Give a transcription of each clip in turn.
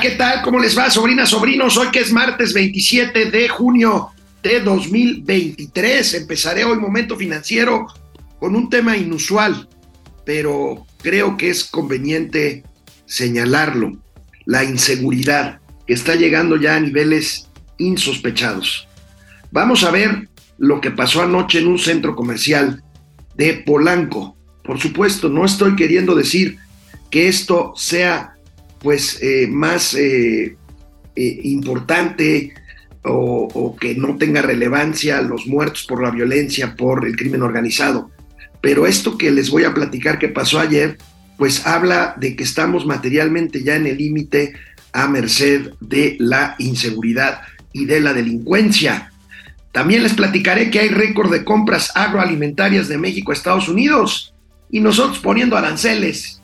¿qué tal? ¿Cómo les va, sobrinas, sobrinos? Hoy que es martes 27 de junio de 2023. Empezaré hoy Momento Financiero con un tema inusual, pero creo que es conveniente señalarlo. La inseguridad que está llegando ya a niveles insospechados. Vamos a ver lo que pasó anoche en un centro comercial de Polanco. Por supuesto, no estoy queriendo decir que esto sea pues eh, más eh, eh, importante o, o, que no tenga relevancia los muertos por la violencia, por el crimen organizado. Pero esto que les voy a platicar que pasó ayer, pues habla de que estamos materialmente ya en el límite a merced de la inseguridad y de la delincuencia. También les platicaré que hay récord de compras agroalimentarias de México a Estados Unidos y nosotros poniendo aranceles.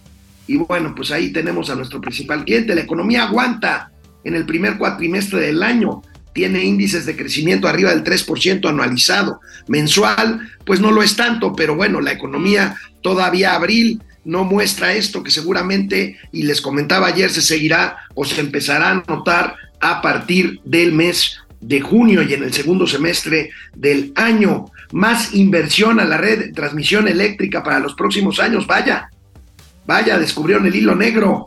Y bueno, pues ahí tenemos a nuestro principal cliente. La economía aguanta en el primer cuatrimestre del año. Tiene índices de crecimiento arriba del 3% anualizado. Mensual, pues no lo es tanto, pero bueno, la economía todavía abril no muestra esto que seguramente, y les comentaba ayer, se seguirá o se empezará a notar a partir del mes de junio y en el segundo semestre del año. Más inversión a la red de transmisión eléctrica para los próximos años. Vaya, vaya, descubrieron el hilo negro.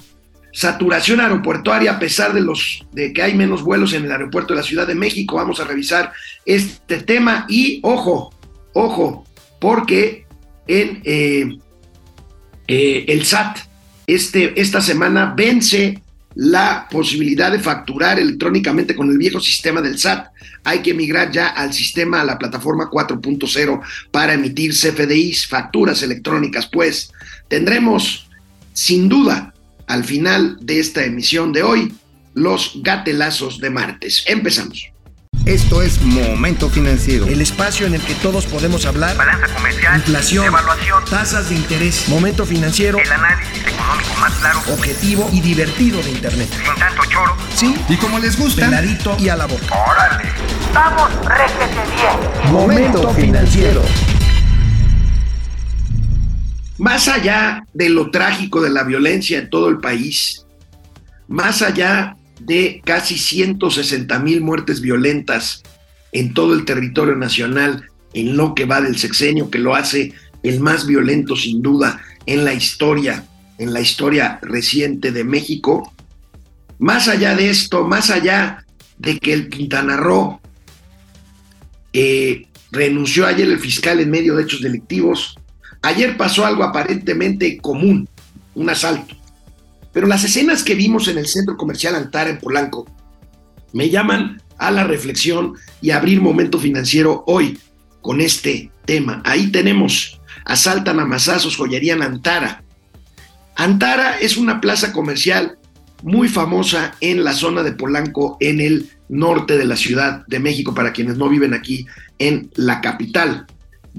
Saturación aeroportuaria a pesar de los de que hay menos vuelos en el aeropuerto de la Ciudad de México. Vamos a revisar este tema y ojo, ojo, porque en eh, eh, el SAT este, esta semana vence la posibilidad de facturar electrónicamente con el viejo sistema del SAT. Hay que migrar ya al sistema, a la plataforma 4.0 para emitir CFDIs, facturas electrónicas. Pues tendremos, sin duda, al final de esta emisión de hoy, los gatelazos de martes. Empezamos. Esto es Momento Financiero. El espacio en el que todos podemos hablar. Balanza comercial. Inflación. Evaluación. Tasas de interés. Momento Financiero. El análisis económico más claro. Objetivo y divertido de Internet. Sin tanto choro. Sí. Y como les gusta. Peladito y a la boca. Órale. Vamos, réjete bien. Momento Financiero. Más allá de lo trágico de la violencia en todo el país, más allá de casi 160 mil muertes violentas en todo el territorio nacional en lo que va del sexenio, que lo hace el más violento sin duda en la historia, en la historia reciente de México. Más allá de esto, más allá de que el Quintana Roo eh, renunció ayer el fiscal en medio de hechos delictivos, ayer pasó algo aparentemente común, un asalto. Pero las escenas que vimos en el centro comercial Antara en Polanco me llaman a la reflexión y abrir momento financiero hoy con este tema. Ahí tenemos, asaltan a masazos joyería en Antara. Antara es una plaza comercial muy famosa en la zona de Polanco, en el norte de la Ciudad de México, para quienes no viven aquí en la capital.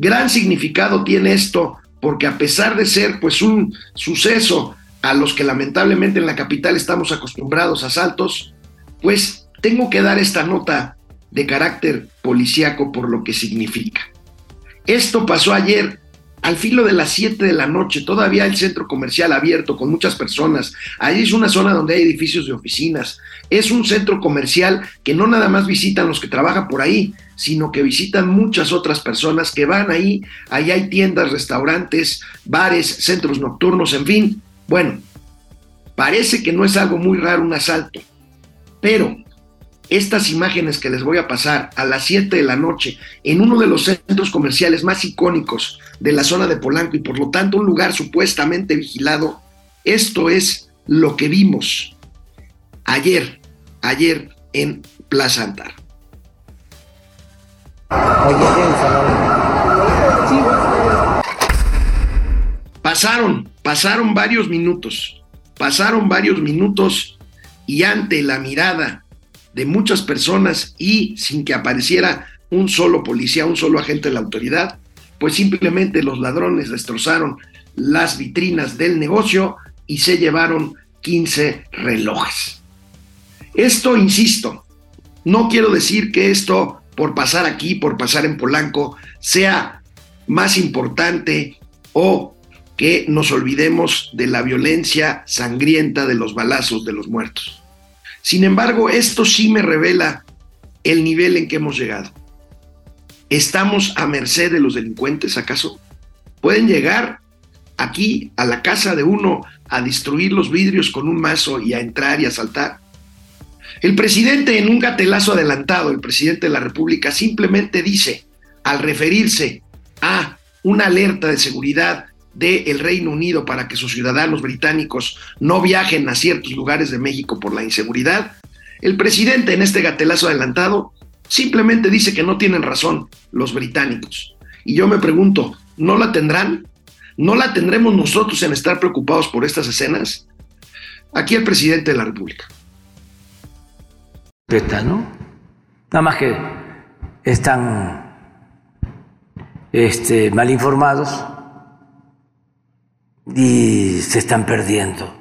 Gran significado tiene esto porque a pesar de ser pues un suceso a los que lamentablemente en la capital estamos acostumbrados a asaltos, pues tengo que dar esta nota de carácter policíaco por lo que significa. Esto pasó ayer al filo de las 7 de la noche, todavía el centro comercial abierto con muchas personas. Ahí es una zona donde hay edificios de oficinas. Es un centro comercial que no nada más visitan los que trabajan por ahí, sino que visitan muchas otras personas que van ahí. Ahí hay tiendas, restaurantes, bares, centros nocturnos, en fin. Bueno, parece que no es algo muy raro un asalto, pero estas imágenes que les voy a pasar a las 7 de la noche en uno de los centros comerciales más icónicos de la zona de Polanco y por lo tanto un lugar supuestamente vigilado, esto es lo que vimos ayer, ayer en Plaza Antar. Pasaron, pasaron varios minutos, pasaron varios minutos y ante la mirada de muchas personas y sin que apareciera un solo policía, un solo agente de la autoridad, pues simplemente los ladrones destrozaron las vitrinas del negocio y se llevaron 15 relojes. Esto, insisto, no quiero decir que esto, por pasar aquí, por pasar en Polanco, sea más importante o que nos olvidemos de la violencia sangrienta de los balazos de los muertos. Sin embargo, esto sí me revela el nivel en que hemos llegado. ¿Estamos a merced de los delincuentes acaso? ¿Pueden llegar aquí a la casa de uno a destruir los vidrios con un mazo y a entrar y a saltar? El presidente en un gatelazo adelantado, el presidente de la República simplemente dice, al referirse a una alerta de seguridad del Reino Unido para que sus ciudadanos británicos no viajen a ciertos lugares de México por la inseguridad, el presidente en este gatelazo adelantado simplemente dice que no tienen razón los británicos. Y yo me pregunto, ¿no la tendrán? ¿No la tendremos nosotros en estar preocupados por estas escenas? Aquí el presidente de la República. ¿no? Nada más que están este, mal informados y se están perdiendo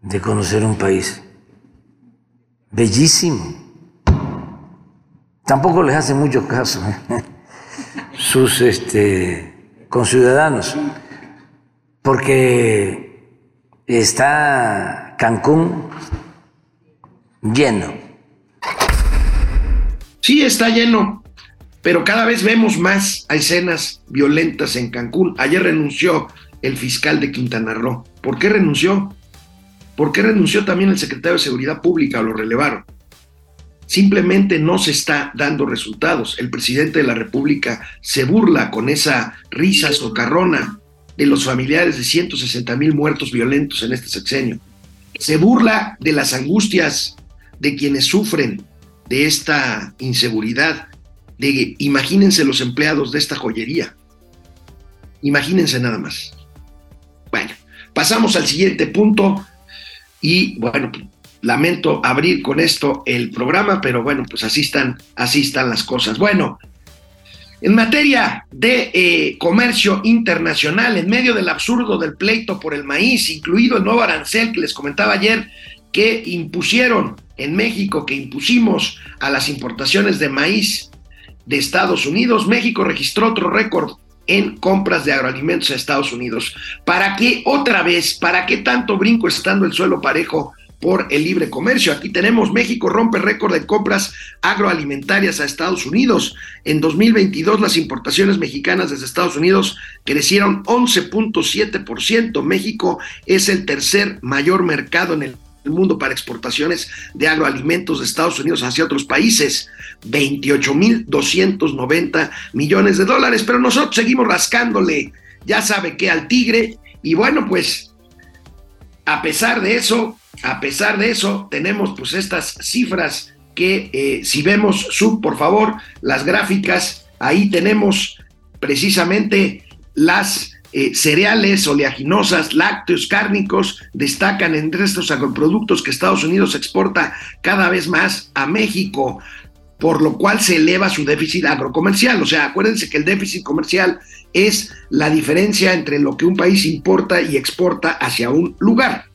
de conocer un país bellísimo. Tampoco les hace mucho caso ¿eh? sus este, conciudadanos, porque está Cancún lleno. Sí, está lleno, pero cada vez vemos más escenas violentas en Cancún. Ayer renunció el fiscal de Quintana Roo. ¿Por qué renunció? ¿Por qué renunció también el secretario de Seguridad Pública? Lo relevaron. Simplemente no se está dando resultados. El presidente de la República se burla con esa risa socarrona de los familiares de 160 mil muertos violentos en este sexenio. Se burla de las angustias de quienes sufren de esta inseguridad. De, imagínense los empleados de esta joyería. Imagínense nada más. Bueno, pasamos al siguiente punto y bueno, lamento abrir con esto el programa, pero bueno, pues así están, así están las cosas. Bueno, en materia de eh, comercio internacional, en medio del absurdo del pleito por el maíz, incluido el nuevo arancel que les comentaba ayer, que impusieron en México, que impusimos a las importaciones de maíz de Estados Unidos, México registró otro récord en compras de agroalimentos a Estados Unidos. ¿Para qué otra vez? ¿Para qué tanto brinco estando el suelo parejo por el libre comercio? Aquí tenemos México rompe récord de compras agroalimentarias a Estados Unidos. En 2022 las importaciones mexicanas desde Estados Unidos crecieron 11.7%. México es el tercer mayor mercado en el el mundo para exportaciones de agroalimentos de Estados Unidos hacia otros países, 28.290 millones de dólares, pero nosotros seguimos rascándole, ya sabe que al tigre, y bueno, pues a pesar de eso, a pesar de eso, tenemos pues estas cifras que eh, si vemos, sub, por favor, las gráficas, ahí tenemos precisamente las eh, cereales, oleaginosas, lácteos, cárnicos, destacan entre estos agroproductos que Estados Unidos exporta cada vez más a México, por lo cual se eleva su déficit agrocomercial. O sea, acuérdense que el déficit comercial es la diferencia entre lo que un país importa y exporta hacia un lugar.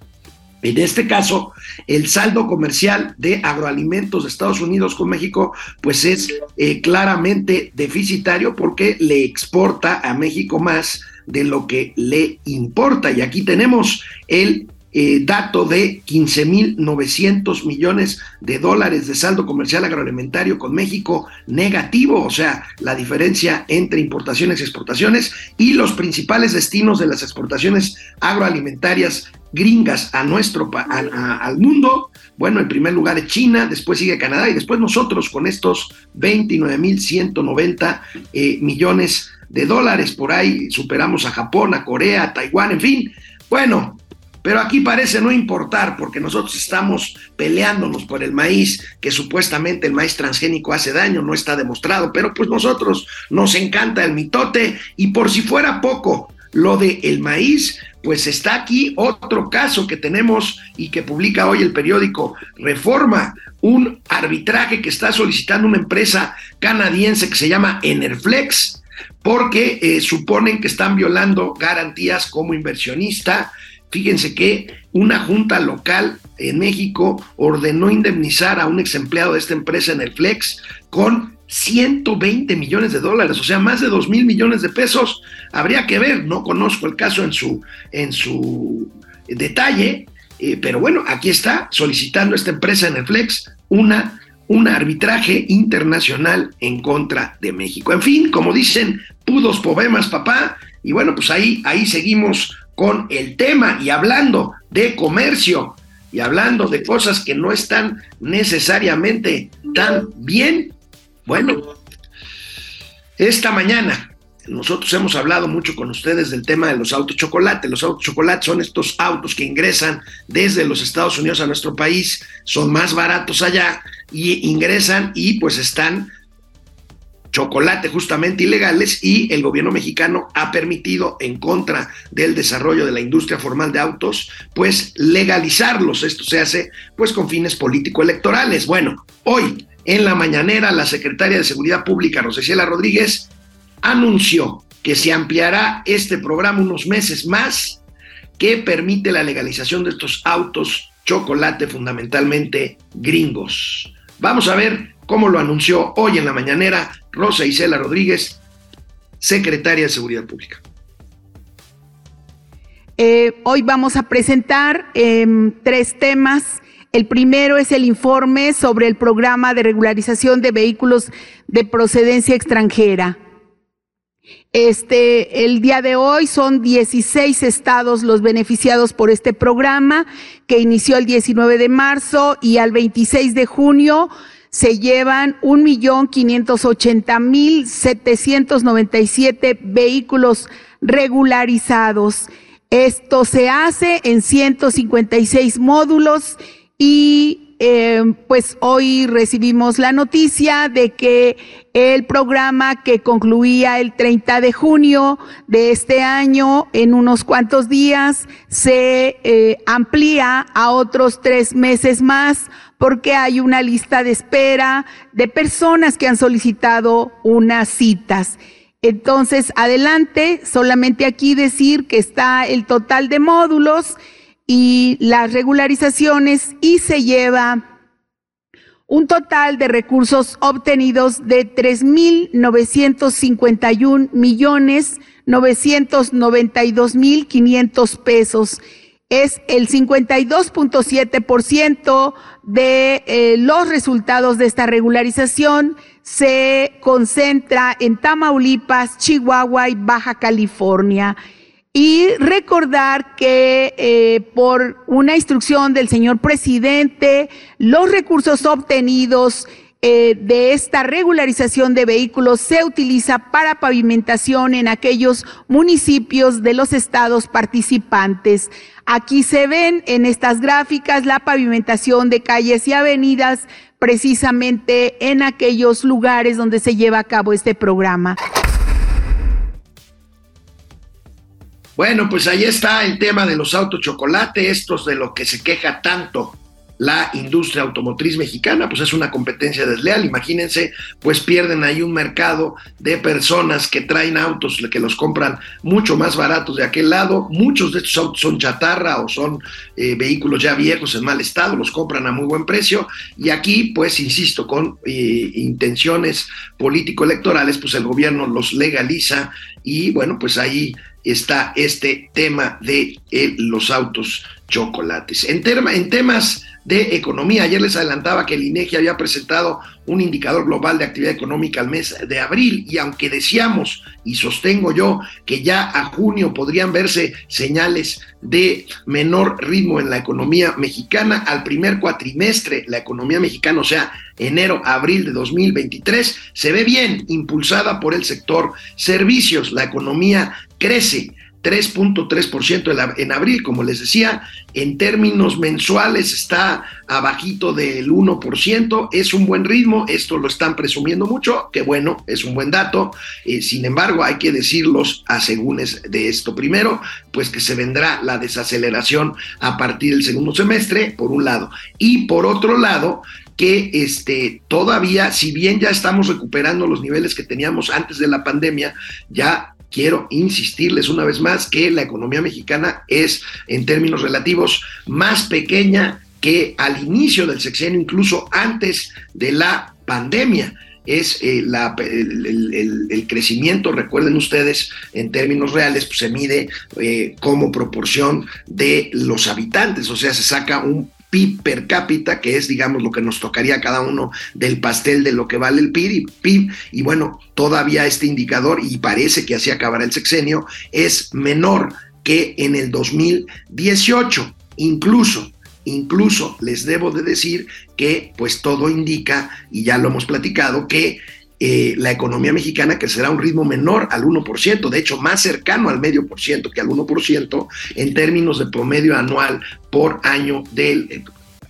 En este caso, el saldo comercial de agroalimentos de Estados Unidos con México, pues es eh, claramente deficitario porque le exporta a México más de lo que le importa. Y aquí tenemos el eh, dato de 15.900 millones de dólares de saldo comercial agroalimentario con México negativo, o sea, la diferencia entre importaciones y exportaciones y los principales destinos de las exportaciones agroalimentarias gringas a nuestro al mundo. Bueno, en primer lugar es China, después sigue Canadá y después nosotros con estos 29.190 eh, millones de dólares. Por ahí superamos a Japón, a Corea, a Taiwán, en fin. Bueno, pero aquí parece no importar porque nosotros estamos peleándonos por el maíz, que supuestamente el maíz transgénico hace daño, no está demostrado, pero pues nosotros nos encanta el mitote y por si fuera poco lo de el maíz, pues está aquí otro caso que tenemos y que publica hoy el periódico Reforma, un arbitraje que está solicitando una empresa canadiense que se llama Enerflex, porque eh, suponen que están violando garantías como inversionista. Fíjense que una junta local en México ordenó indemnizar a un ex empleado de esta empresa en el Flex con 120 millones de dólares, o sea, más de 2 mil millones de pesos. Habría que ver, no conozco el caso en su, en su detalle, Eh, pero bueno, aquí está solicitando esta empresa Netflix una, un arbitraje internacional en contra de México. En fin, como dicen, pudos poemas, papá. Y bueno, pues ahí, ahí seguimos con el tema y hablando de comercio y hablando de cosas que no están necesariamente tan bien. Bueno, esta mañana nosotros hemos hablado mucho con ustedes del tema de los autos chocolate. Los autos chocolate son estos autos que ingresan desde los Estados Unidos a nuestro país, son más baratos allá y ingresan y pues están chocolate justamente ilegales y el gobierno mexicano ha permitido en contra del desarrollo de la industria formal de autos, pues legalizarlos. Esto se hace pues con fines político-electorales. Bueno, hoy en la mañanera la secretaria de Seguridad Pública, Roseciela Rodríguez, anunció que se ampliará este programa unos meses más que permite la legalización de estos autos chocolate fundamentalmente gringos. Vamos a ver cómo lo anunció hoy en la mañanera Rosa Isela Rodríguez, secretaria de Seguridad Pública. Eh, hoy vamos a presentar em, tres temas. El primero es el informe sobre el programa de regularización de vehículos de procedencia extranjera. Este, el día de hoy son 16 estados los beneficiados por este programa que inició el 19 de marzo y al 26 de junio se llevan 1.580.797 vehículos regularizados. Esto se hace en 156 módulos y eh, pues hoy recibimos la noticia de que el programa que concluía el 30 de junio de este año, en unos cuantos días, se eh, amplía a otros tres meses más porque hay una lista de espera de personas que han solicitado unas citas. Entonces, adelante, solamente aquí decir que está el total de módulos y las regularizaciones y se lleva un total de recursos obtenidos de 3.951 millones 992 mil 500 pesos. Es el 52.7% de eh, los resultados de esta regularización se concentra en Tamaulipas, Chihuahua y Baja California. Y recordar que eh, por una instrucción del señor presidente, los recursos obtenidos eh, de esta regularización de vehículos se utiliza para pavimentación en aquellos municipios de los estados participantes. Aquí se ven en estas gráficas la pavimentación de calles y avenidas precisamente en aquellos lugares donde se lleva a cabo este programa. Bueno, pues ahí está el tema de los autos chocolate, estos de lo que se queja tanto la industria automotriz mexicana, pues es una competencia desleal. Imagínense, pues pierden ahí un mercado de personas que traen autos, que los compran mucho más baratos de aquel lado. Muchos de estos autos son chatarra o son eh, vehículos ya viejos en mal estado, los compran a muy buen precio. Y aquí, pues, insisto, con eh, intenciones político-electorales, pues el gobierno los legaliza y bueno, pues ahí está este tema de eh, los autos chocolates. En, en temas de economía, ayer les adelantaba que el INEGI había presentado un indicador global de actividad económica al mes de abril y aunque decíamos y sostengo yo que ya a junio podrían verse señales de menor ritmo en la economía mexicana, al primer cuatrimestre la economía mexicana, o sea, enero-abril de 2023, se ve bien impulsada por el sector servicios, la economía crece 3.3% en abril, como les decía, en términos mensuales está abajito del 1%, es un buen ritmo, esto lo están presumiendo mucho, que bueno, es un buen dato, eh, sin embargo hay que decir los asegúnes de esto. Primero, pues que se vendrá la desaceleración a partir del segundo semestre, por un lado, y por otro lado, que este, todavía, si bien ya estamos recuperando los niveles que teníamos antes de la pandemia, ya quiero insistirles una vez más que la economía mexicana es en términos relativos más pequeña que al inicio del sexenio, incluso antes de la pandemia. es eh, el, crecimiento, recuerden ustedes, en términos reales, pues se mide eh, como proporción de los habitantes, o sea, se saca un PIB per cápita, que es, digamos, lo que nos tocaría cada uno del pastel de lo que vale el PIB, y, PIB, y bueno, todavía este indicador, y parece que así acabará el sexenio, es menor que en el 2018, incluso Incluso les debo de decir que pues todo indica, y ya lo hemos platicado, que eh, la economía mexicana crecerá a un ritmo menor al 1%, de hecho más cercano al medio por ciento que al 1% en términos de promedio anual por año del... Eh,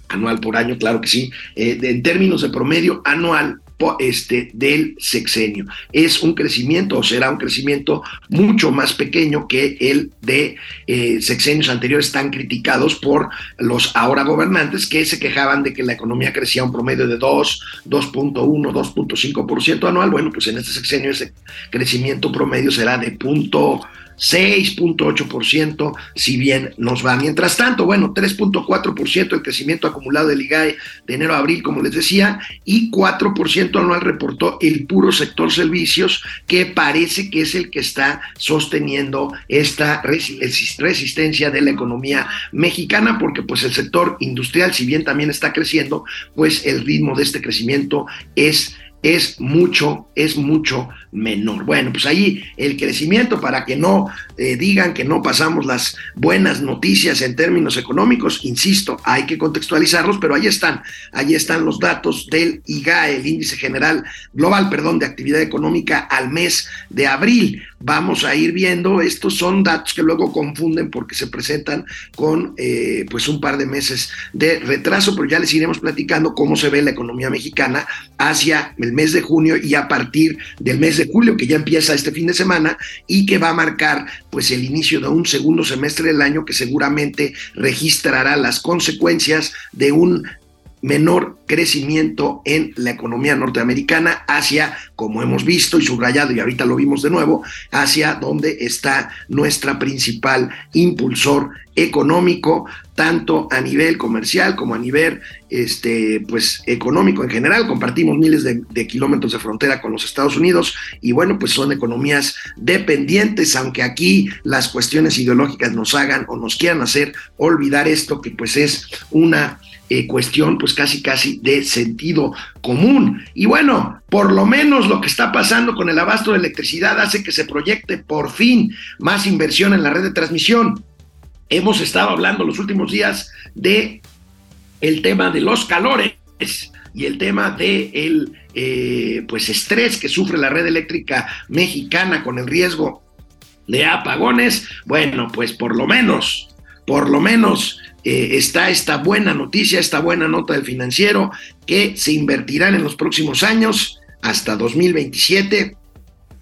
anual por año, claro que sí, eh, en términos de promedio anual este, del sexenio. Es un crecimiento o será un crecimiento mucho más pequeño que el de eh, sexenios anteriores tan criticados por los ahora gobernantes que se quejaban de que la economía crecía un promedio de 2, 2.1, 2.5% anual. Bueno, pues en este sexenio ese crecimiento promedio será de punto 6.8%, si bien nos va. Mientras tanto, bueno, 3.4% el crecimiento acumulado del IGAE de enero a abril, como les decía, y 4% anual reportó el puro sector servicios, que parece que es el que está sosteniendo esta resistencia de la economía mexicana, porque pues el sector industrial, si bien también está creciendo, pues el ritmo de este crecimiento es es mucho, es mucho menor. Bueno, pues ahí el crecimiento para que no eh, digan que no pasamos las buenas noticias en términos económicos, insisto, hay que contextualizarlos, pero ahí están, ahí están los datos del IGAE, el índice general global, perdón, de actividad económica al mes de abril. Vamos a ir viendo, estos son datos que luego confunden porque se presentan con eh, pues un par de meses de retraso, pero ya les iremos platicando cómo se ve la economía mexicana hacia el mes de junio y a partir del mes de julio, que ya empieza este fin de semana y que va a marcar pues el inicio de un segundo semestre del año que seguramente registrará las consecuencias de un menor crecimiento en la economía norteamericana hacia, como hemos visto y subrayado y ahorita lo vimos de nuevo, hacia donde está nuestra principal impulsor económico, tanto a nivel comercial como a nivel este, pues, económico en general. Compartimos miles de, de, kilómetros de frontera con los Estados Unidos y bueno, pues son economías dependientes, aunque aquí las cuestiones ideológicas nos hagan o nos quieran hacer olvidar esto, que pues es una eh, cuestión pues casi casi de sentido común. Y bueno, por lo menos lo que está pasando con el abasto de electricidad hace que se proyecte por fin más inversión en la red de transmisión. Hemos estado hablando los últimos días de el tema de los calores y el tema de el eh, pues estrés que sufre la red eléctrica mexicana con el riesgo de apagones. Bueno, pues por lo menos, por lo menos eh, está esta buena noticia, esta buena nota del financiero, que se invertirán en los próximos años, hasta 2027,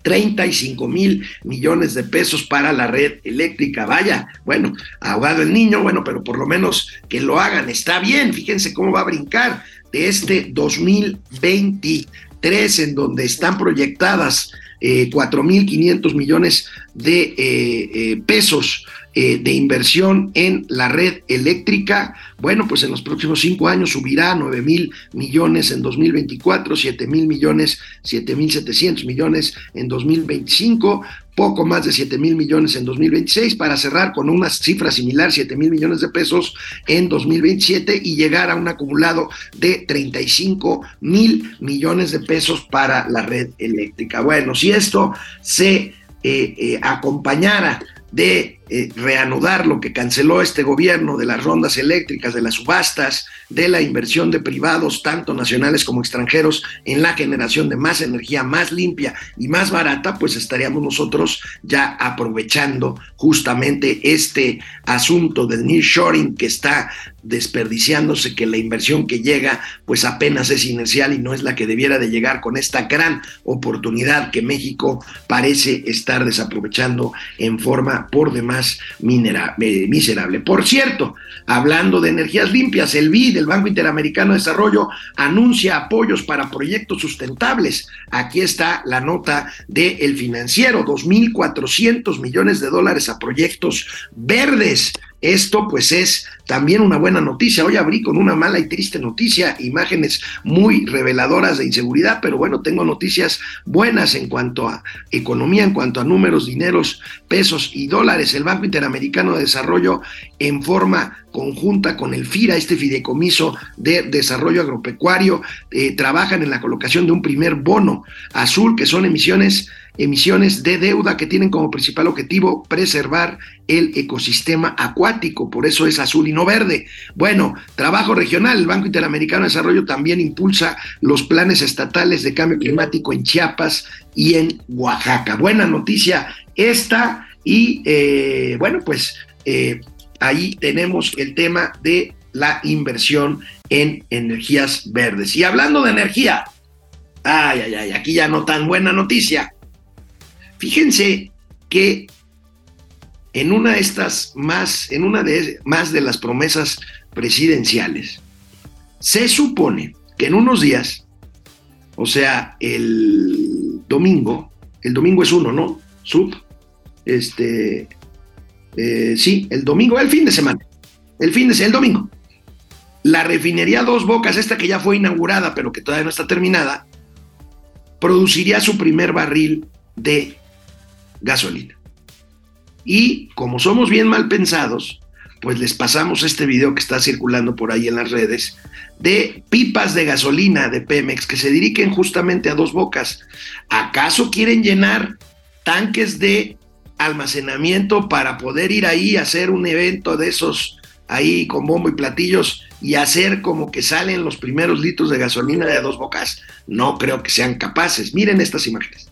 35 mil millones de pesos para la red eléctrica. Vaya, bueno, ahogado el niño, bueno, pero por lo menos que lo hagan, está bien, fíjense cómo va a brincar de este 2023 en donde están proyectadas eh, 4.500 millones de eh, eh, pesos eh, de inversión en la red eléctrica, bueno, pues en los próximos cinco años subirá a 9 mil millones en 2024, 7 mil millones, 7 mil 700 millones en 2025, poco más de 7 mil millones en 2026 para cerrar con una cifra similar, 7 mil millones de pesos en 2027 y llegar a un acumulado de 35 mil millones de pesos para la red eléctrica. Bueno, si esto se eh, eh, acompañara de eh, reanudar lo que canceló este gobierno de las rondas eléctricas, de las subastas, de la inversión de privados, tanto nacionales como extranjeros, en la generación de más energía más limpia y más barata, pues estaríamos nosotros ya aprovechando justamente este asunto del nearshoring que está desperdiciándose, que la inversión que llega pues apenas es inercial y no es la que debiera de llegar con esta gran oportunidad que México parece estar desaprovechando en forma por demás miserable. Por cierto, hablando de energías limpias, el BID, el Banco Interamericano de Desarrollo, anuncia apoyos para proyectos sustentables. Aquí está la nota de El Financiero, 2.400 millones de dólares a proyectos verdes Esto pues es también una buena noticia. Hoy abrí con una mala y triste noticia, imágenes muy reveladoras de inseguridad, pero bueno, tengo noticias buenas en cuanto a economía, en cuanto a números, dineros, pesos y dólares. El Banco Interamericano de Desarrollo en forma conjunta con el FIRA, este fideicomiso de desarrollo agropecuario, eh, trabajan en la colocación de un primer bono azul, que son emisiones emisiones de deuda que tienen como principal objetivo preservar el ecosistema acuático, por eso es azul y no verde. Bueno, trabajo regional, el Banco Interamericano de Desarrollo también impulsa los planes estatales de cambio climático en Chiapas y en Oaxaca. Buena noticia esta y eh, bueno, pues eh, ahí tenemos el tema de la inversión en energías verdes. Y hablando de energía, ay, ay, ay, aquí ya no tan buena noticia. Fíjense que en una de estas más, en una de más de las promesas presidenciales, se supone que en unos días, o sea, el domingo, el domingo es uno, ¿no? Sub, este, eh, sí, el domingo, el fin de semana, el fin de el domingo. La refinería Dos Bocas, esta que ya fue inaugurada, pero que todavía no está terminada, produciría su primer barril de gasolina. Y como somos bien mal pensados, pues les pasamos este video que está circulando por ahí en las redes de pipas de gasolina de Pemex que se dirigen justamente a dos bocas. ¿Acaso quieren llenar tanques de almacenamiento para poder ir ahí a hacer un evento de esos ahí con bombo y platillos y hacer como que salen los primeros litros de gasolina de dos bocas? No creo que sean capaces. Miren estas imágenes.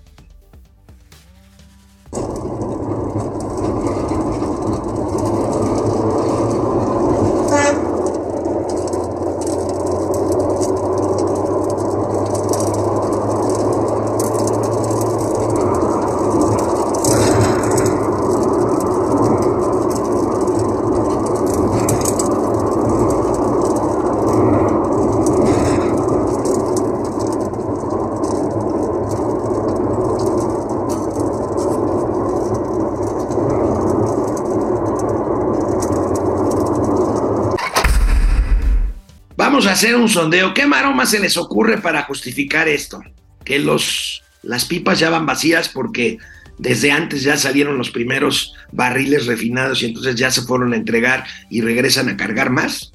Hacer un sondeo. ¿Qué maroma se les ocurre para justificar esto? Que los, las pipas ya van vacías porque desde antes ya salieron los primeros barriles refinados y entonces ya se fueron a entregar y regresan a cargar más.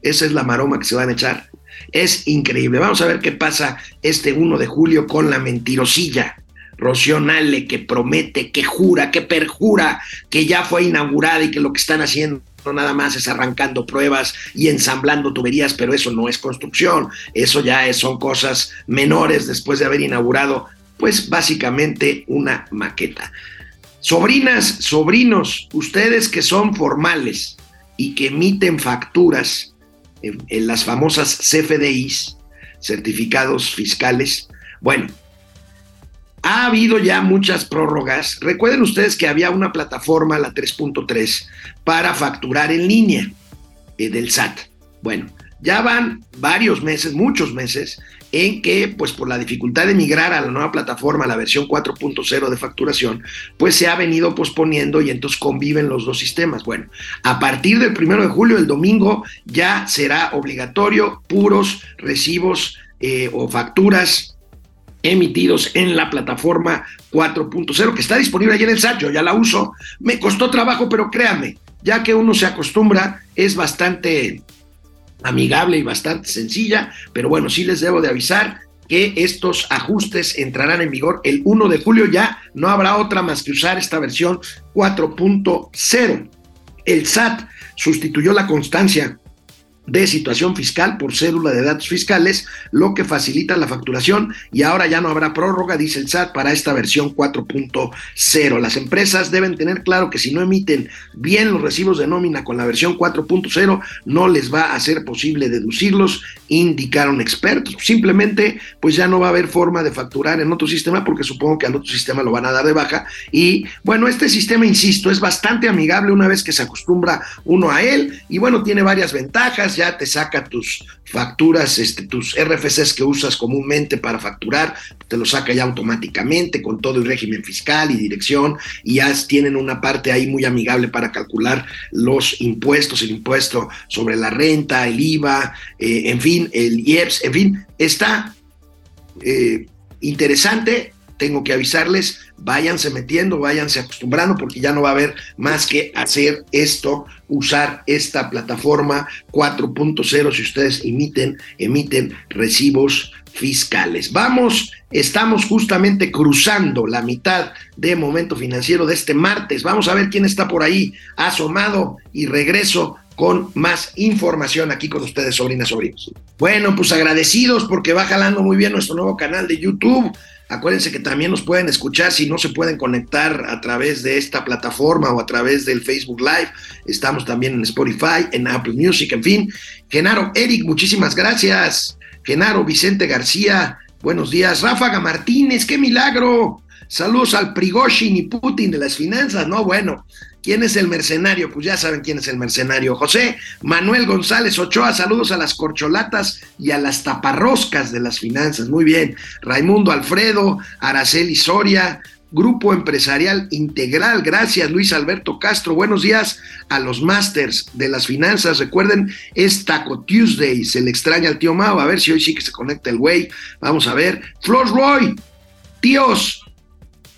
Esa es la maroma que se van a echar. Es increíble. Vamos a ver qué pasa este 1 de julio con la mentirosilla. Rocío que promete, que jura, que perjura que ya fue inaugurada y que lo que están haciendo nada más es arrancando pruebas y ensamblando tuberías, pero eso no es construcción, eso ya son cosas menores después de haber inaugurado, pues básicamente una maqueta. Sobrinas, sobrinos, ustedes que son formales y que emiten facturas en las famosas CFDIs, certificados fiscales, bueno, ha habido ya muchas prórrogas. Recuerden ustedes que había una plataforma, la 3.3, para facturar en línea eh, del SAT. Bueno, ya van varios meses, muchos meses, en que, pues por la dificultad de migrar a la nueva plataforma, la versión 4.0 de facturación, pues se ha venido posponiendo y entonces conviven los dos sistemas. Bueno, a partir del primero de julio, el domingo, ya será obligatorio puros recibos eh, o facturas emitidos en la plataforma 4.0 que está disponible ahí en el SAT, yo ya la uso, me costó trabajo, pero créanme, ya que uno se acostumbra, es bastante amigable y bastante sencilla, pero bueno, sí les debo de avisar que estos ajustes entrarán en vigor el 1 de julio, ya no habrá otra más que usar esta versión 4.0. El SAT sustituyó la constancia de situación fiscal por cédula de datos fiscales, lo que facilita la facturación y ahora ya no habrá prórroga, dice el SAT, para esta versión 4.0. Las empresas deben tener claro que si no emiten bien los recibos de nómina con la versión 4.0, no les va a ser posible deducirlos, indicaron expertos. Simplemente, pues ya no va a haber forma de facturar en otro sistema porque supongo que al otro sistema lo van a dar de baja. Y bueno, este sistema, insisto, es bastante amigable una vez que se acostumbra uno a él y bueno, tiene varias ventajas ya te saca tus facturas, este, tus RFCs que usas comúnmente para facturar, te lo saca ya automáticamente con todo el régimen fiscal y dirección, y ya tienen una parte ahí muy amigable para calcular los impuestos, el impuesto sobre la renta, el IVA, eh, en fin, el IEPS, en fin, está eh, interesante tengo que avisarles, váyanse metiendo, váyanse acostumbrando, porque ya no va a haber más que hacer esto, usar esta plataforma 4.0 si ustedes emiten, emiten recibos fiscales. Vamos, estamos justamente cruzando la mitad de momento financiero de este martes. Vamos a ver quién está por ahí asomado y regreso con más información aquí con ustedes, sobrinas, sobrinos. Bueno, pues agradecidos porque va jalando muy bien nuestro nuevo canal de YouTube. Acuérdense que también nos pueden escuchar si no se pueden conectar a través de esta plataforma o a través del Facebook Live. Estamos también en Spotify, en Apple Music, en fin. Genaro, Eric, muchísimas gracias. Genaro, Vicente García, buenos días. Ráfaga Martínez, qué milagro. Saludos al Prigoshin y Putin de las finanzas. No, bueno, ¿Quién es el mercenario? Pues ya saben quién es el mercenario. José Manuel González Ochoa, saludos a las corcholatas y a las taparroscas de las finanzas. Muy bien. Raimundo Alfredo, Araceli Soria, Grupo Empresarial Integral. Gracias, Luis Alberto Castro. Buenos días a los masters de las finanzas. Recuerden, es Taco Tuesday. Se le extraña al tío Mao. A ver si hoy sí que se conecta el güey. Vamos a ver. Flor Roy, tíos,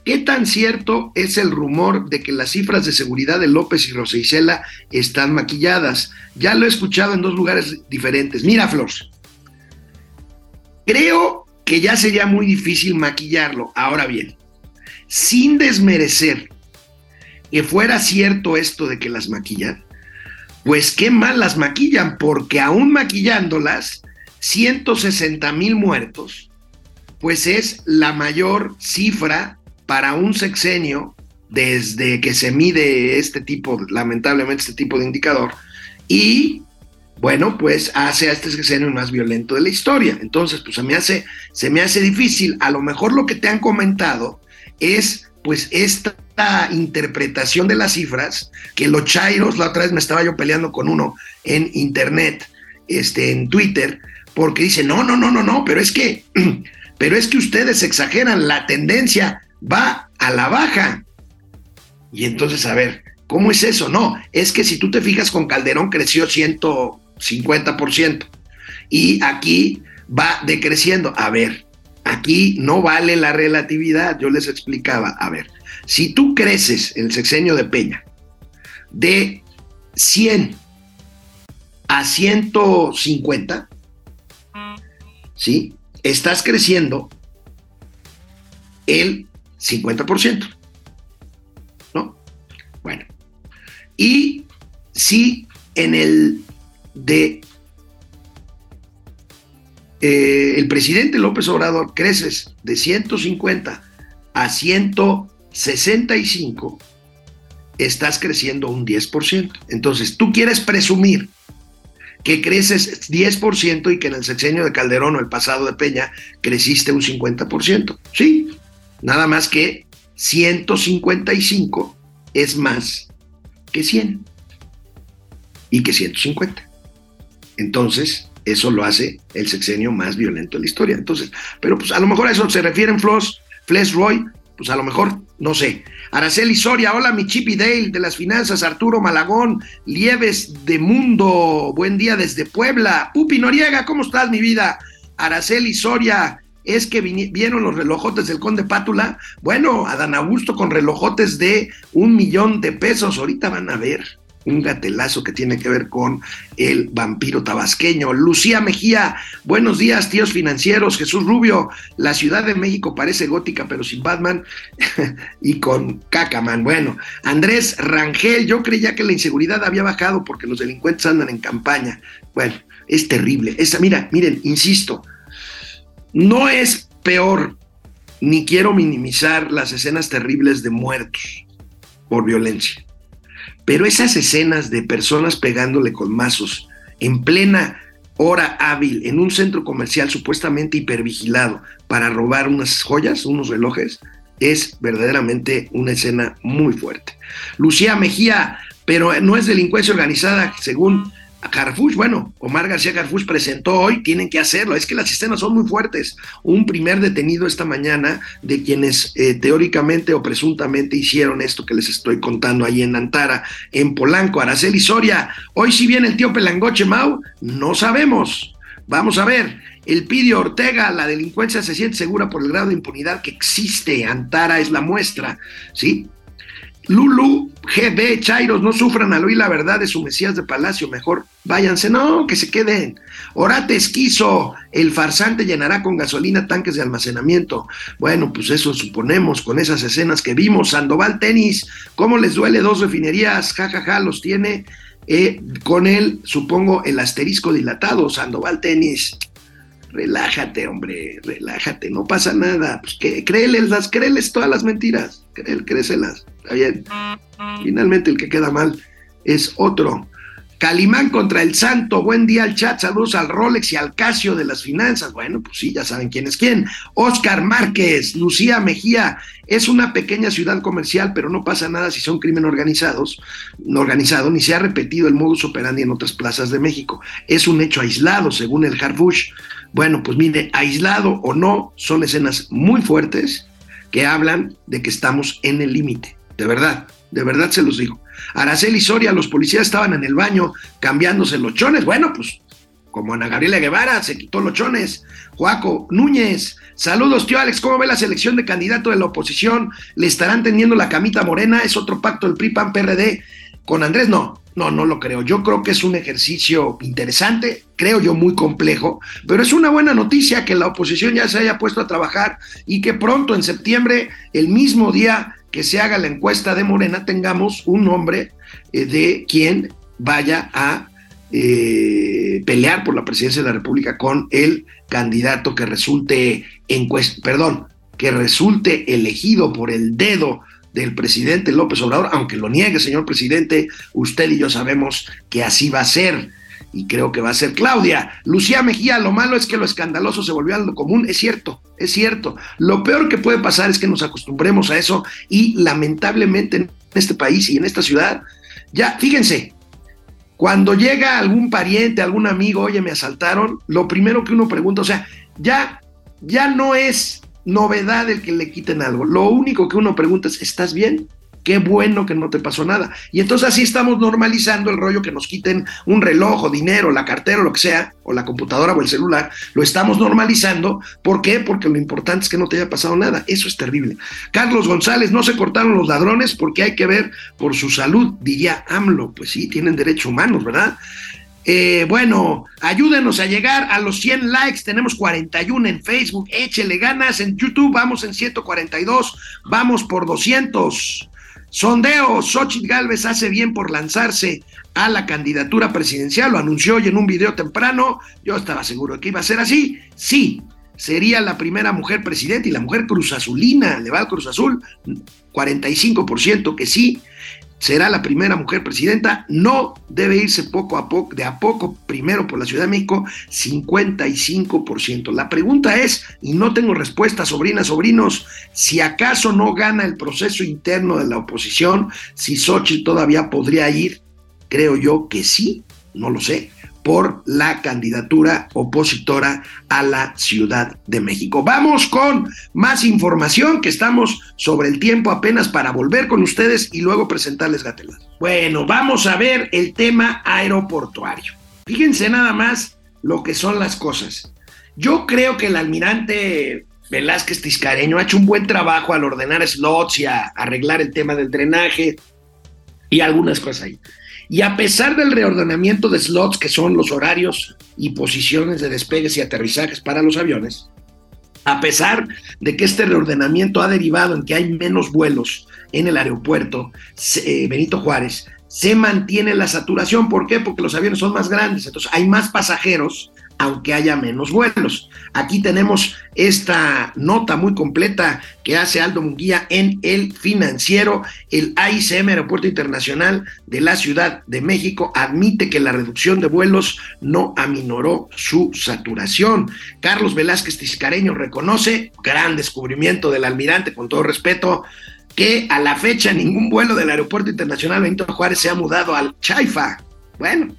¿Qué tan cierto es el rumor de que las cifras de seguridad de López y Rosicela están maquilladas? Ya lo he escuchado en dos lugares diferentes. Mira, Flor, creo que ya sería muy difícil maquillarlo. Ahora bien, sin desmerecer que fuera cierto esto de que las maquillan, pues qué mal las maquillan, porque aún maquillándolas, 160 mil muertos, pues es la mayor cifra para un sexenio, desde que se mide este tipo, lamentablemente este tipo de indicador, y bueno, pues hace a este sexenio el más violento de la historia. Entonces, pues se me hace, se me hace difícil. A lo mejor lo que te han comentado es pues esta interpretación de las cifras, que los chairos, la otra vez me estaba yo peleando con uno en internet, este, en Twitter, porque dice, no, no, no, no, no, pero es que, pero es que ustedes exageran la tendencia va a la baja. Y entonces, a ver, ¿cómo es eso? No, es que si tú te fijas con Calderón creció 150% y aquí va decreciendo. A ver, aquí no vale la relatividad, yo les explicaba. A ver, si tú creces el sexenio de Peña de 100 a 150, ¿sí? Estás creciendo el 50%. ¿No? Bueno. Y si en el de eh, el presidente López Obrador creces de 150 a 165, estás creciendo un 10%. Entonces, tú quieres presumir que creces 10% y que en el sexenio de Calderón o el pasado de Peña creciste un 50%. Sí, Nada más que 155 es más que 100 y que 150. Entonces, eso lo hace el sexenio más violento de la historia. Entonces, pero pues a lo mejor a eso se refieren Floss, Fles Roy, pues a lo mejor, no sé. Araceli Soria, hola mi Chippy Dale de las finanzas, Arturo Malagón, Lieves de Mundo, buen día desde Puebla. Pupi Noriega, ¿cómo estás mi vida? Araceli Soria, es que vieron los relojotes del conde Pátula. Bueno, Adán Augusto con relojotes de un millón de pesos. Ahorita van a ver un gatelazo que tiene que ver con el vampiro tabasqueño. Lucía Mejía, buenos días, tíos financieros. Jesús Rubio, la Ciudad de México parece gótica, pero sin Batman y con Cacaman. Bueno, Andrés Rangel, yo creía que la inseguridad había bajado porque los delincuentes andan en campaña. Bueno, es terrible. Esa, mira, miren, insisto, no es peor, ni quiero minimizar las escenas terribles de muertos por violencia, pero esas escenas de personas pegándole con mazos en plena hora hábil en un centro comercial supuestamente hipervigilado para robar unas joyas, unos relojes, es verdaderamente una escena muy fuerte. Lucía Mejía, pero no es delincuencia organizada, según Harfush, bueno, Omar García Harfush presentó hoy, tienen que hacerlo, es que las escenas son muy fuertes. Un primer detenido esta mañana de quienes eh, teóricamente o presuntamente hicieron esto que les estoy contando ahí en Antara, en Polanco, Araceli Soria. Hoy si viene el tío Pelangoche Mau, no sabemos. Vamos a ver, el Pidio Ortega, la delincuencia se siente segura por el grado de impunidad que existe. Antara es la muestra, ¿sí? Lulu, GB, Chairos, no sufran al oír la verdad de su Mesías de Palacio, mejor váyanse, no, que se queden. Orate esquizo, el farsante llenará con gasolina tanques de almacenamiento. Bueno, pues eso suponemos con esas escenas que vimos. Sandoval Tenis, ¿cómo les duele dos refinerías? Ja, ja, ja, los tiene eh, con él, supongo, el asterisco dilatado. Sandoval Tenis, relájate, hombre, relájate, no pasa nada. Pues que, créeles, créeles todas las mentiras, créel, créeselas, está bien. Finalmente el que queda mal es otro. Calimán contra el Santo, buen día al chat, saludos al Rolex y al Casio de las finanzas. Bueno, pues sí, ya saben quién es quién. Oscar Márquez, Lucía Mejía, es una pequeña ciudad comercial, pero no pasa nada si son crimen organizados, no organizado, ni se ha repetido el modus operandi en otras plazas de México. Es un hecho aislado, según el Harbush. Bueno, pues mire, aislado o no, son escenas muy fuertes que hablan de que estamos en el límite, de verdad, de verdad se los digo. Araceli Soria, los policías estaban en el baño cambiándose los chones, bueno, pues como Ana Gabriela Guevara se quitó los chones. Joaco Núñez, saludos tío Alex, ¿cómo ve la selección de candidato de la oposición? ¿Le estarán teniendo la camita morena? ¿Es otro pacto del PRI-PAN-PRD? Con Andrés no, no, no lo creo. Yo creo que es un ejercicio interesante, creo yo muy complejo, pero es una buena noticia que la oposición ya se haya puesto a trabajar y que pronto en septiembre, el mismo día que se haga la encuesta de Morena, tengamos un nombre eh, de quien vaya a eh, pelear por la presidencia de la República con el candidato que resulte encuesta, perdón, que resulte elegido por el dedo del presidente López Obrador, aunque lo niegue, señor presidente, usted y yo sabemos que así va a ser. Y creo que va a ser Claudia. Lucía Mejía, lo malo es que lo escandaloso se volvió a lo común. Es cierto, es cierto. Lo peor que puede pasar es que nos acostumbremos a eso y lamentablemente en este país y en esta ciudad, ya, fíjense, cuando llega algún pariente, algún amigo, oye, me asaltaron, lo primero que uno pregunta, o sea, ya, ya no es novedad el que le quiten algo. Lo único que uno pregunta es, ¿estás bien? Qué bueno que no te pasó nada. Y entonces así estamos normalizando el rollo que nos quiten un reloj o dinero, la cartera o lo que sea, o la computadora o el celular. Lo estamos normalizando. ¿Por qué? Porque lo importante es que no te haya pasado nada. Eso es terrible. Carlos González, no se cortaron los ladrones porque hay que ver por su salud, diría AMLO. Pues sí, tienen derechos humanos, ¿verdad? Eh, bueno, ayúdenos a llegar a los 100 likes. Tenemos 41 en Facebook. Échele ganas en YouTube. Vamos en 142. Vamos por 200. Sondeo. Xochitl Galvez hace bien por lanzarse a la candidatura presidencial. Lo anunció hoy en un video temprano. Yo estaba seguro que iba a ser así. Sí, sería la primera mujer presidente y la mujer cruzazulina. Le va al Cruz Azul. 45% que sí será la primera mujer presidenta, no debe irse poco a poco, de a poco, primero por la Ciudad de México, 55%. La pregunta es, y no tengo respuesta, sobrinas, sobrinos, si acaso no gana el proceso interno de la oposición, si Xochitl todavía podría ir, creo yo que sí, no lo sé, por la candidatura opositora a la Ciudad de México. Vamos con más información que estamos sobre el tiempo apenas para volver con ustedes y luego presentarles Gatelas. Bueno, vamos a ver el tema aeroportuario. Fíjense nada más lo que son las cosas. Yo creo que el almirante Velázquez Tiscareño ha hecho un buen trabajo al ordenar slots y a arreglar el tema del drenaje y algunas cosas ahí. Y a pesar del reordenamiento de slots, que son los horarios y posiciones de despegues y aterrizajes para los aviones, a pesar de que este reordenamiento ha derivado en que hay menos vuelos en el aeropuerto eh, Benito Juárez, se mantiene la saturación. ¿Por qué? Porque los aviones son más grandes, entonces hay más pasajeros aunque haya menos vuelos. Aquí tenemos esta nota muy completa que hace Aldo Munguía en El Financiero. El AICM, Aeropuerto Internacional de la Ciudad de México, admite que la reducción de vuelos no aminoró su saturación. Carlos Velázquez Tiscareño reconoce, gran descubrimiento del almirante, con todo respeto, que a la fecha ningún vuelo del Aeropuerto Internacional Benito Juárez se ha mudado al Chaifa. Bueno,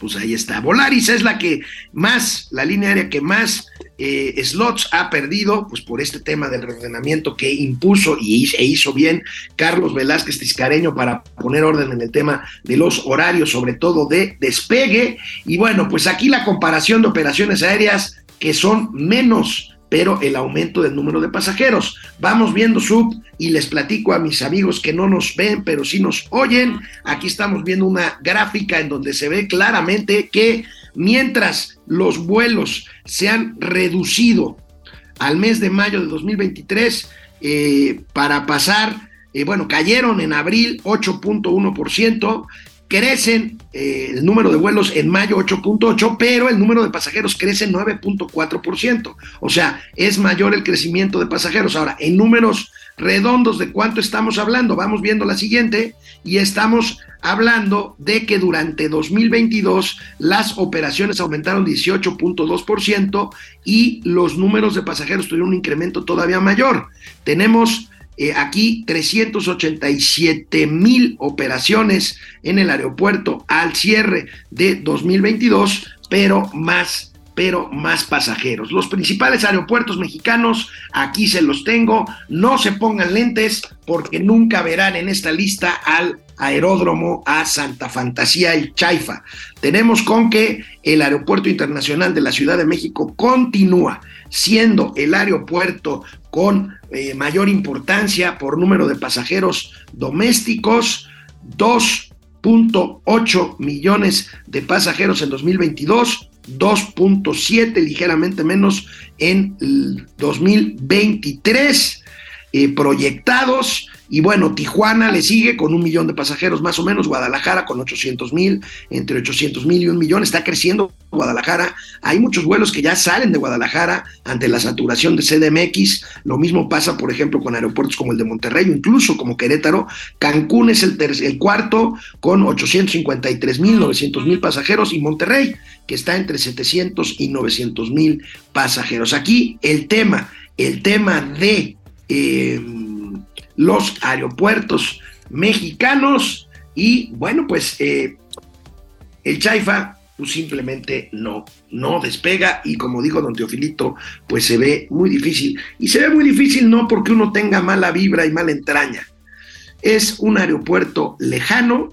pues ahí está. Volaris es la que más, la línea aérea que más eh, slots ha perdido, pues por este tema del reordenamiento que impuso y e hizo bien Carlos Velázquez Tiscareño para poner orden en el tema de los horarios, sobre todo de despegue. Y bueno, pues aquí la comparación de operaciones aéreas que son menos pero el aumento del número de pasajeros. Vamos viendo sub y les platico a mis amigos que no nos ven, pero sí nos oyen. Aquí estamos viendo una gráfica en donde se ve claramente que mientras los vuelos se han reducido al mes de mayo de 2023 eh, para pasar, eh, bueno, cayeron en abril 8.1%, crecen eh, el número de vuelos en mayo 8.8, pero el número de pasajeros crece 9.4%. O sea, es mayor el crecimiento de pasajeros. Ahora, en números redondos de cuánto estamos hablando, vamos viendo la siguiente y estamos hablando de que durante 2022 las operaciones aumentaron 18.2% y los números de pasajeros tuvieron un incremento todavía mayor. Tenemos eh, aquí 387 mil operaciones en el aeropuerto al cierre de 2022, pero más pero más pasajeros. Los principales aeropuertos mexicanos, aquí se los tengo, no se pongan lentes porque nunca verán en esta lista al aeródromo a Santa Fantasía y Chaifa. Tenemos con que el Aeropuerto Internacional de la Ciudad de México continúa siendo el aeropuerto con eh, mayor importancia por número de pasajeros domésticos, 2.8 millones de pasajeros en 2022, 2.7 ligeramente menos en 2023 eh, proyectados y bueno, Tijuana le sigue con un millón de pasajeros más o menos, Guadalajara con 800 mil, entre 800 mil y un millón, está creciendo Guadalajara. Hay muchos vuelos que ya salen de Guadalajara ante la saturación de CDMX. Lo mismo pasa, por ejemplo, con aeropuertos como el de Monterrey, incluso como Querétaro. Cancún es el, el cuarto con 853 mil, 900 mil pasajeros y Monterrey, que está entre 700 y 900 mil pasajeros. Aquí el tema, el tema de... Eh, los aeropuertos mexicanos y bueno, pues eh, el Chaifa pues simplemente no, no despega y como dijo don Teofilito, pues se ve muy difícil. Y se ve muy difícil no porque uno tenga mala vibra y mala entraña. Es un aeropuerto lejano.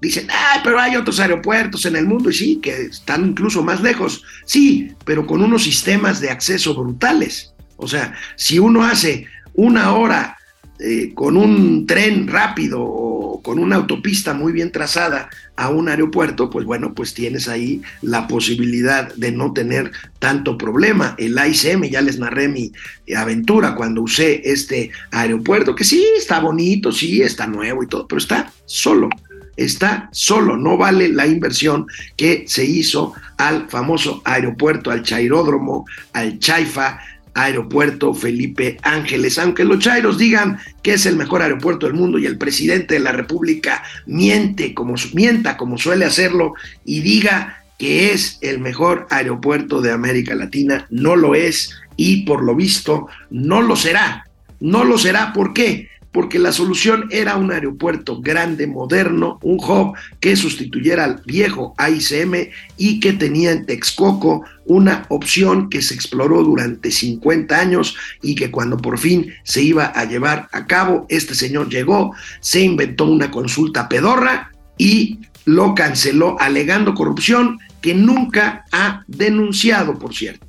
Dicen, ah, pero hay otros aeropuertos en el mundo y sí, que están incluso más lejos. Sí, pero con unos sistemas de acceso brutales. O sea, si uno hace una hora eh, con un tren rápido o con una autopista muy bien trazada a un aeropuerto, pues bueno, pues tienes ahí la posibilidad de no tener tanto problema. El AICM, ya les narré mi aventura cuando usé este aeropuerto, que sí, está bonito, sí, está nuevo y todo, pero está solo está solo, no vale la inversión que se hizo al famoso aeropuerto, al chairódromo, al chaifa, Aeropuerto Felipe Ángeles. Aunque los chairos digan que es el mejor aeropuerto del mundo y el presidente de la República miente como, mienta como suele hacerlo y diga que es el mejor aeropuerto de América Latina, no lo es y por lo visto no lo será. No lo será, ¿por qué? Porque la solución era un aeropuerto grande, moderno, un hub que sustituyera al viejo AICM y que tenía en Texcoco una opción que se exploró durante 50 años y que cuando por fin se iba a llevar a cabo, este señor llegó, se inventó una consulta pedorra y lo canceló alegando corrupción que nunca ha denunciado, por cierto.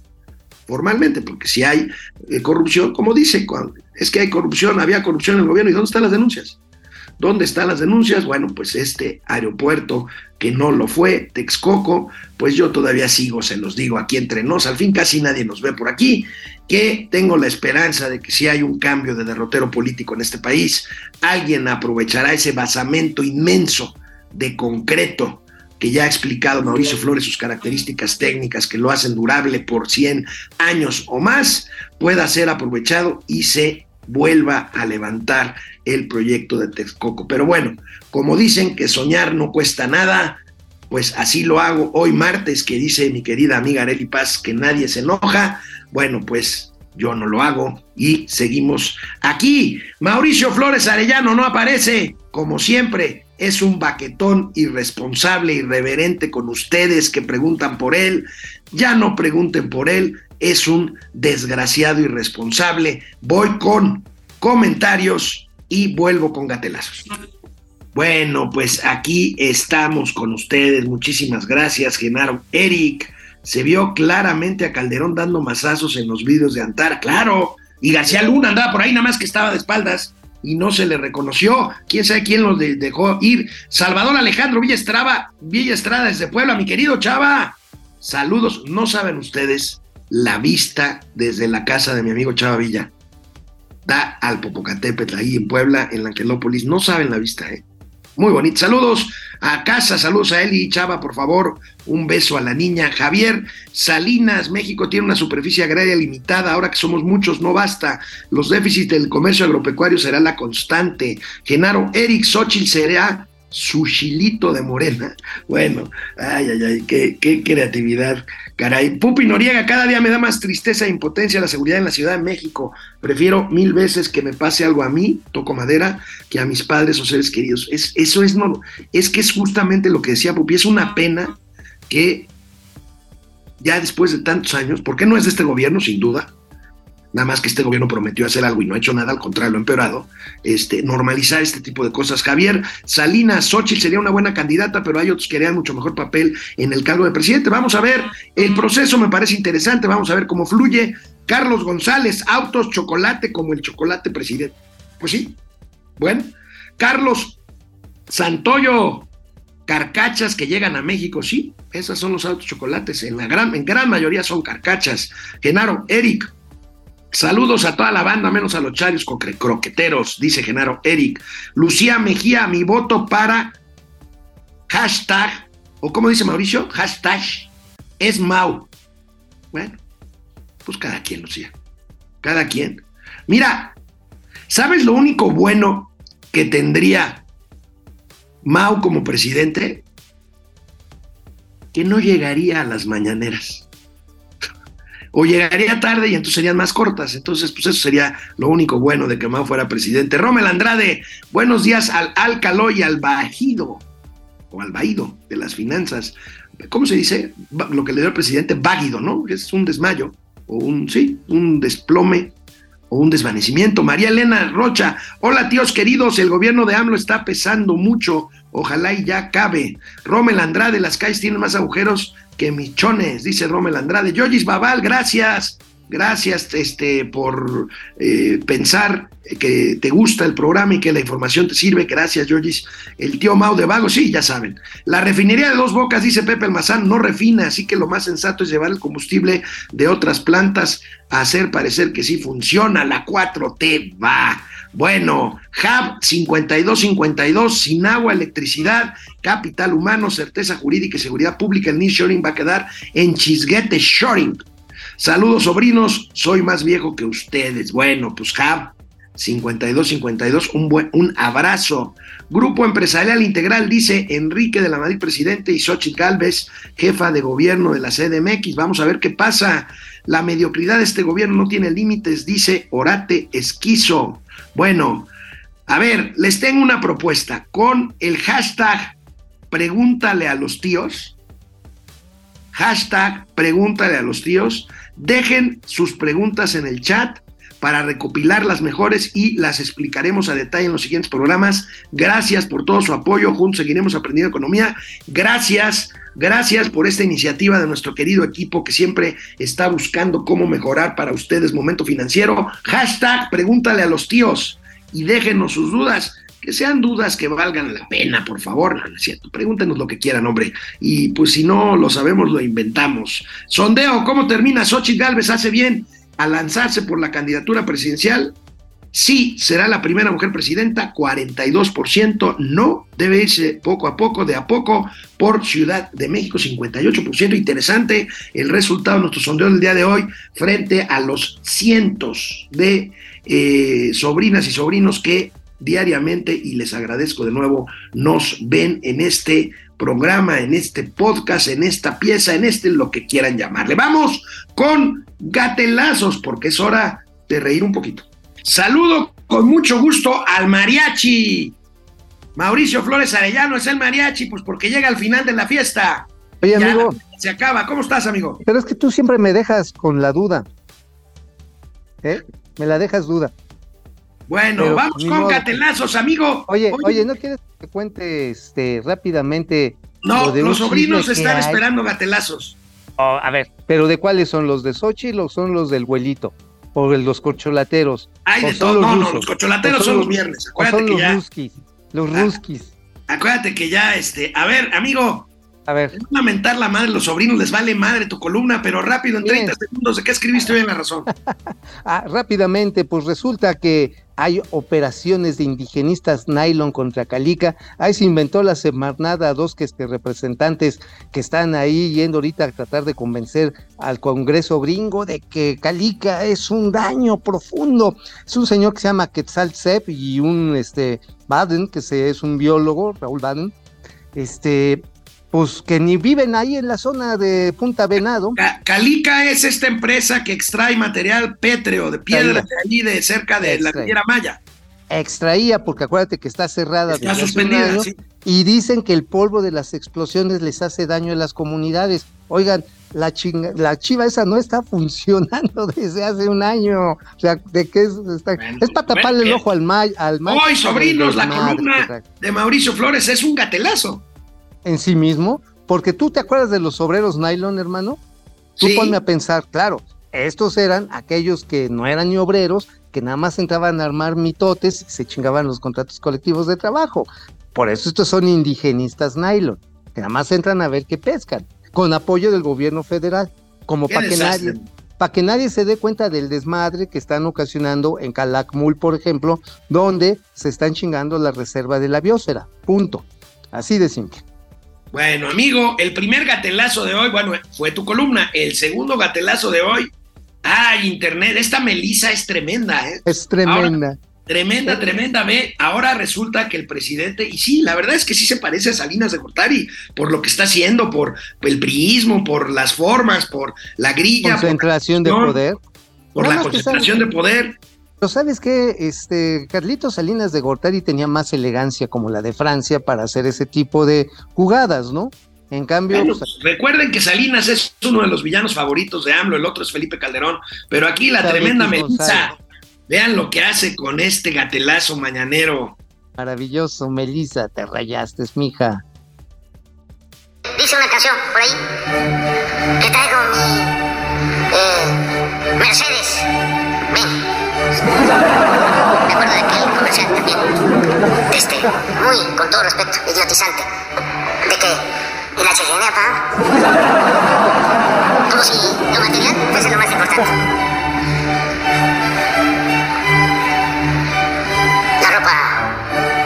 Formalmente, porque si hay eh, corrupción, como dice, es que hay corrupción, había corrupción en el gobierno, ¿y dónde están las denuncias? ¿Dónde están las denuncias? Bueno, pues este aeropuerto que no lo fue, Texcoco, pues yo todavía sigo, se los digo aquí entre nos, al fin casi nadie nos ve por aquí, que tengo la esperanza de que si hay un cambio de derrotero político en este país, alguien aprovechará ese basamento inmenso de concreto que ya ha explicado Mauricio Flores sus características técnicas que lo hacen durable por 100 años o más, pueda ser aprovechado y se vuelva a levantar el proyecto de Texcoco. Pero bueno, como dicen que soñar no cuesta nada, pues así lo hago hoy martes, que dice mi querida amiga Areli Paz que nadie se enoja. Bueno, pues yo no lo hago y seguimos aquí. Mauricio Flores Arellano no aparece, como siempre, es un baquetón irresponsable, irreverente con ustedes que preguntan por él. Ya no pregunten por él, es un desgraciado irresponsable. Voy con comentarios y vuelvo con gatelazos. Bueno, pues aquí estamos con ustedes. Muchísimas gracias, Genaro. Eric, se vio claramente a Calderón dando mazazos en los vídeos de Antar, claro. Y García Luna andaba por ahí, nada más que estaba de espaldas y no se le reconoció. Quién sabe quién los dejó ir. Salvador Alejandro Villa Estrada, Villa Estrada desde Puebla, mi querido Chava. Saludos. No saben ustedes la vista desde la casa de mi amigo Chava Villa. Da al Popocatépetl ahí en Puebla, en la Angelópolis. No saben la vista, ¿eh? Muy bonito. Saludos a casa, saludos a Eli Chava, por favor. Un beso a la niña. Javier Salinas, México tiene una superficie agraria limitada. Ahora que somos muchos, no basta. Los déficits del comercio agropecuario será la constante. Genaro Eric Xochitl será su chilito de morena. Bueno, ay, ay, ay, qué, creatividad. Caray, Pupi Noriega, cada día me da más tristeza e impotencia la seguridad en la Ciudad de México. Prefiero mil veces que me pase algo a mí, toco madera, que a mis padres o seres queridos. Es, eso es, no, es que es justamente lo que decía Pupi, es una pena que ya después de tantos años, porque no es de este gobierno, sin duda, nada más que este gobierno prometió hacer algo y no ha hecho nada, al contrario, lo ha empeorado, este, normalizar este tipo de cosas. Javier Salinas Xochitl sería una buena candidata, pero hay otros que harían mucho mejor papel en el cargo de presidente. Vamos a ver, el proceso me parece interesante, vamos a ver cómo fluye. Carlos González, autos, chocolate como el chocolate presidente. Pues sí, bueno. Carlos Santoyo, carcachas que llegan a México, sí, esos son los autos chocolates, en la gran, en gran mayoría son carcachas. Genaro, Eric, Saludos a toda la banda, menos a los charios croqueteros, dice Genaro Eric. Lucía Mejía, mi voto para hashtag, o como dice Mauricio, hashtag es Mau. Bueno, pues cada quien, Lucía. Cada quien. Mira, ¿sabes lo único bueno que tendría Mau como presidente? Que no llegaría a las mañaneras o llegaría tarde y entonces serían más cortas. Entonces, pues eso sería lo único bueno de que Mao fuera presidente. Rommel Andrade, buenos días al Alcaló y al Bajido, o al Baído de las finanzas. ¿Cómo se dice? Lo que le dio el presidente, Baguido, ¿no? Es un desmayo, o un, sí, un desplome o un desvanecimiento. María Elena Rocha, hola tíos queridos, el gobierno de AMLO está pesando mucho, ojalá y ya cabe. Rommel Andrade, las calles tienen más agujeros que michones, dice Rommel Andrade. Yoyis Babal, gracias. Gracias este, por eh, pensar que te gusta el programa y que la información te sirve. Gracias, Yoyis. El tío Mau de Vago, sí, ya saben. La refinería de dos bocas, dice Pepe Almazán, no refina, así que lo más sensato es llevar el combustible de otras plantas a hacer parecer que sí funciona. La 4T va. Bueno, Hub 5252, sin agua, electricidad, capital humano, certeza jurídica y seguridad pública, el Shoring va a quedar en Chisguete Shoring. Saludos, sobrinos, soy más viejo que ustedes. Bueno, pues Hub 5252, un, buen, un abrazo. Grupo Empresarial Integral, dice Enrique de la Madrid, presidente, y Xochitl Galvez, jefa de gobierno de la CDMX. Vamos a ver qué pasa. La mediocridad de este gobierno no tiene límites, dice Orate Esquizo. Bueno, a ver, les tengo una propuesta. Con el hashtag pregúntale a los tíos, hashtag pregúntale a los tíos, dejen sus preguntas en el chat para recopilar las mejores y las explicaremos a detalle en los siguientes programas. Gracias por todo su apoyo, juntos seguiremos aprendiendo economía. Gracias, gracias por esta iniciativa de nuestro querido equipo que siempre está buscando cómo mejorar para ustedes momento financiero. Hashtag pregúntale a los tíos y déjenos sus dudas. Que sean dudas que valgan la pena, por favor. No, es cierto. Pregúntenos lo que quieran, hombre. Y pues si no lo sabemos, lo inventamos. Sondeo, ¿cómo termina? Xochitl Galvez hace bien a lanzarse por la candidatura presidencial. Sí, será la primera mujer presidenta, 42%. No, debe irse poco a poco, de a poco, por Ciudad de México, 58%. Interesante el resultado de nuestro sondeo del día de hoy frente a los cientos de eh, sobrinas y sobrinos que diariamente, y les agradezco de nuevo, nos ven en este programa, en este podcast, en esta pieza, en este lo que quieran llamarle. Vamos con gatelazos, porque es hora de reír un poquito. Saludo con mucho gusto al mariachi. Mauricio Flores Arellano es el mariachi, pues porque llega al final de la fiesta. Oye, Ya amigo, se acaba. ¿Cómo estás, amigo? pero es que tú siempre me dejas con la duda. ¿Eh? Me la dejas duda. Bueno, Pero, vamos con modo. gatelazos, amigo. Oye, oye, ¿no quieres que te cuente este, rápidamente? No, los sobrinos están hay? esperando gatelazos. Oh, a ver, ¿pero de cuáles son? ¿Los de Xochitl o son los del vuelito? ¿O de los corcholateros? Hay ¿O de todo. No, no, los cocholateros ¿O son los los- viernes. ¿O Acuérdate son que los ya. ruskis? Los Ah. ruskis. Acuérdate que ya, este. A ver, amigo, A ver, es una mentar la madre, los sobrinos les vale madre tu columna, pero rápido, en Bien. 30 segundos, ¿de qué escribiste hoy en la razón? ah, rápidamente, pues resulta que hay operaciones de indigenistas nylon contra Calica. Ahí se inventó la semarnada dos que este, representantes que están ahí yendo ahorita a tratar de convencer al Congreso gringo de que Calica es un daño profundo. Es un señor que se llama Quetzal Sepp y un este Baden, que es un biólogo, Raúl Baden, este, pues que ni viven ahí en la zona de Punta Venado. Ca- Calica es esta empresa que extrae material pétreo de piedra de allí, de cerca de la Extrae. Riviera Maya. extraía, porque acuérdate que está cerrada Está suspendida, sí. y dicen que el polvo de las explosiones les hace daño a las comunidades. Oigan, la, chinga- la chiva esa no está funcionando desde hace un año. O sea, ¿de qué es? Está- Bueno, es para taparle bueno, el ojo al may, al may- Hoy, sobrinos, la columna de Mauricio Flores es un gatelazo. En sí mismo, porque tú te acuerdas de los obreros nylon, hermano. Tú Sí. ponme a pensar, claro, estos eran aquellos que no eran ni obreros, que nada más entraban a armar mitotes y se chingaban los contratos colectivos de trabajo. Por eso estos son indigenistas nylon, que nada más entran a ver qué pescan, con apoyo del gobierno federal, como para que nadie, para que nadie se dé cuenta del desmadre que están ocasionando en Calakmul, por ejemplo, donde se están chingando la reserva de la biosfera. Punto. Así de simple. Bueno, amigo, el primer gatelazo de hoy, bueno, fue tu columna. El segundo gatelazo de hoy, ay, internet, esta Melisa es tremenda, ¿eh? Es tremenda. Tremenda, tremenda, ve. Ahora resulta que el presidente, y sí, la verdad es que sí se parece a Salinas de Gortari, por lo que está haciendo, por el priismo, por las formas, por la grilla, por, concentración de poder. por la concentración de poder. Pero sabes que este Carlitos Salinas de Gortari tenía más elegancia como la de Francia para hacer ese tipo de jugadas, ¿no? En cambio, Bueno, pues, recuerden que Salinas es uno de los villanos favoritos de AMLO, el otro es Felipe Calderón, pero aquí la tremenda. Melissa, vean lo que hace con este gatelazo mañanero. maravilloso, Melissa, te rayaste, mija. Dice una canción por ahí que traigo mi eh, Mercedes. Me acuerdo de aquel comercial también. Este, muy, con todo respeto, idiotizante. De que el HN, pa. Como si lo material fuese lo más importante. La ropa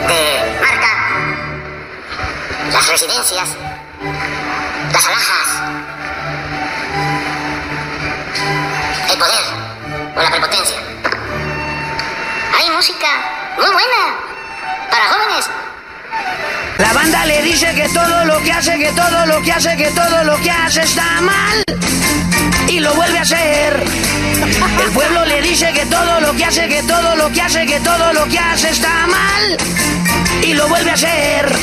de marca, las residencias, las alhajas, el poder o la prepotencia. Música muy buena para jóvenes. La banda le dice que todo lo que hace, que todo lo que hace, que todo lo que hace está mal. Y lo vuelve a hacer. El pueblo le dice que todo lo que hace, que todo lo que hace, que todo lo que hace está mal. Y lo vuelve a hacer.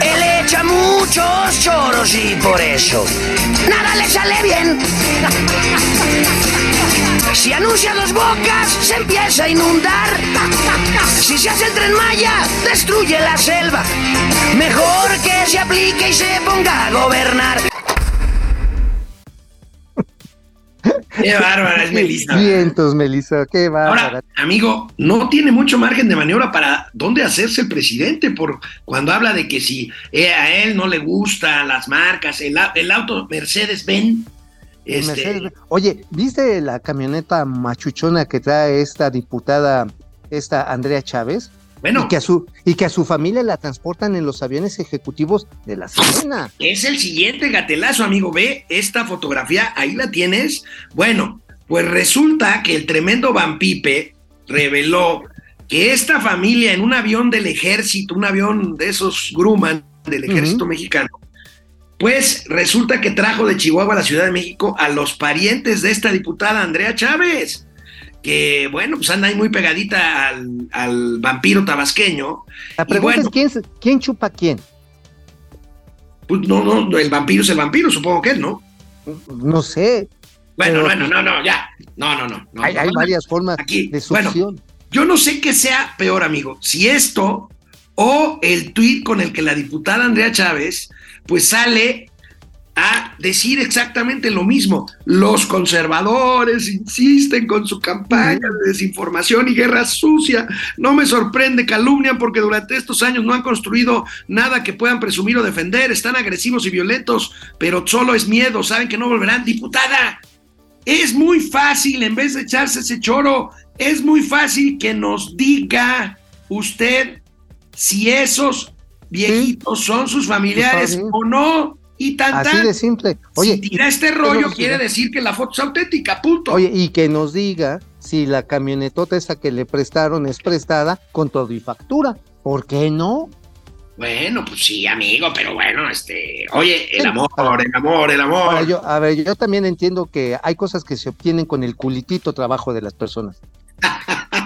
Él echa muchos choros y por eso nada le sale bien. Si anuncia dos bocas, se empieza a inundar. Si se hace el tren Maya, destruye la selva. Mejor que se aplique y se ponga a gobernar. Qué bárbara es Melissa. Vientos, Melissa, qué bárbara. Ahora, amigo, no tiene mucho margen de maniobra para dónde hacerse el presidente, por cuando habla de que si eh, a él no le gustan las marcas, el, el auto Mercedes-Benz, este, Oye, ¿viste la camioneta machuchona que trae esta diputada, esta Andrea Chávez? bueno, Y que, a su, y que a su familia la transportan en los aviones ejecutivos de la Sedena. es el siguiente gatelazo, amigo. Ve esta fotografía, ahí la tienes. Bueno, pues resulta que el tremendo Van Pipe reveló que esta familia en un avión del ejército, un avión de esos Grumman del ejército mexicano, pues resulta que trajo de Chihuahua a la Ciudad de México a los parientes de esta diputada Andrea Chávez. que bueno, pues anda ahí muy pegadita al, al vampiro tabasqueño. La pregunta bueno, es ¿quién, chupa a quién. pues no, no, el vampiro es el vampiro, supongo que es, ¿no? No sé. Bueno, Pero- bueno, no, no, ya. No, no, no. no. hay, hay No, varias formas Aquí, de bueno, succión. Yo no sé qué sea peor, amigo, si esto o el tuit con el que la diputada Andrea Chávez pues sale a decir exactamente lo mismo. Los conservadores insisten con su campaña de desinformación y guerra sucia. No me sorprende, calumnian porque durante estos años no han construido nada que puedan presumir o defender. Están agresivos y violentos, pero solo es miedo. Saben que no volverán. Diputada, es muy fácil, en vez de echarse ese choro, es muy fácil que nos diga usted si esos viejitos son sus familiares o no. Y tan, Así de simple. Oye, si tira este rollo, quiere decir que la foto es auténtica, punto. Oye, y que nos diga si la camionetota esa que le prestaron es prestada con todo y factura. ¿Por qué no? Bueno, pues sí, amigo, pero bueno, este. Oye, el amor, el amor, el amor. Ahora, yo, a ver, yo también entiendo que hay cosas que se obtienen con el culitito trabajo de las personas.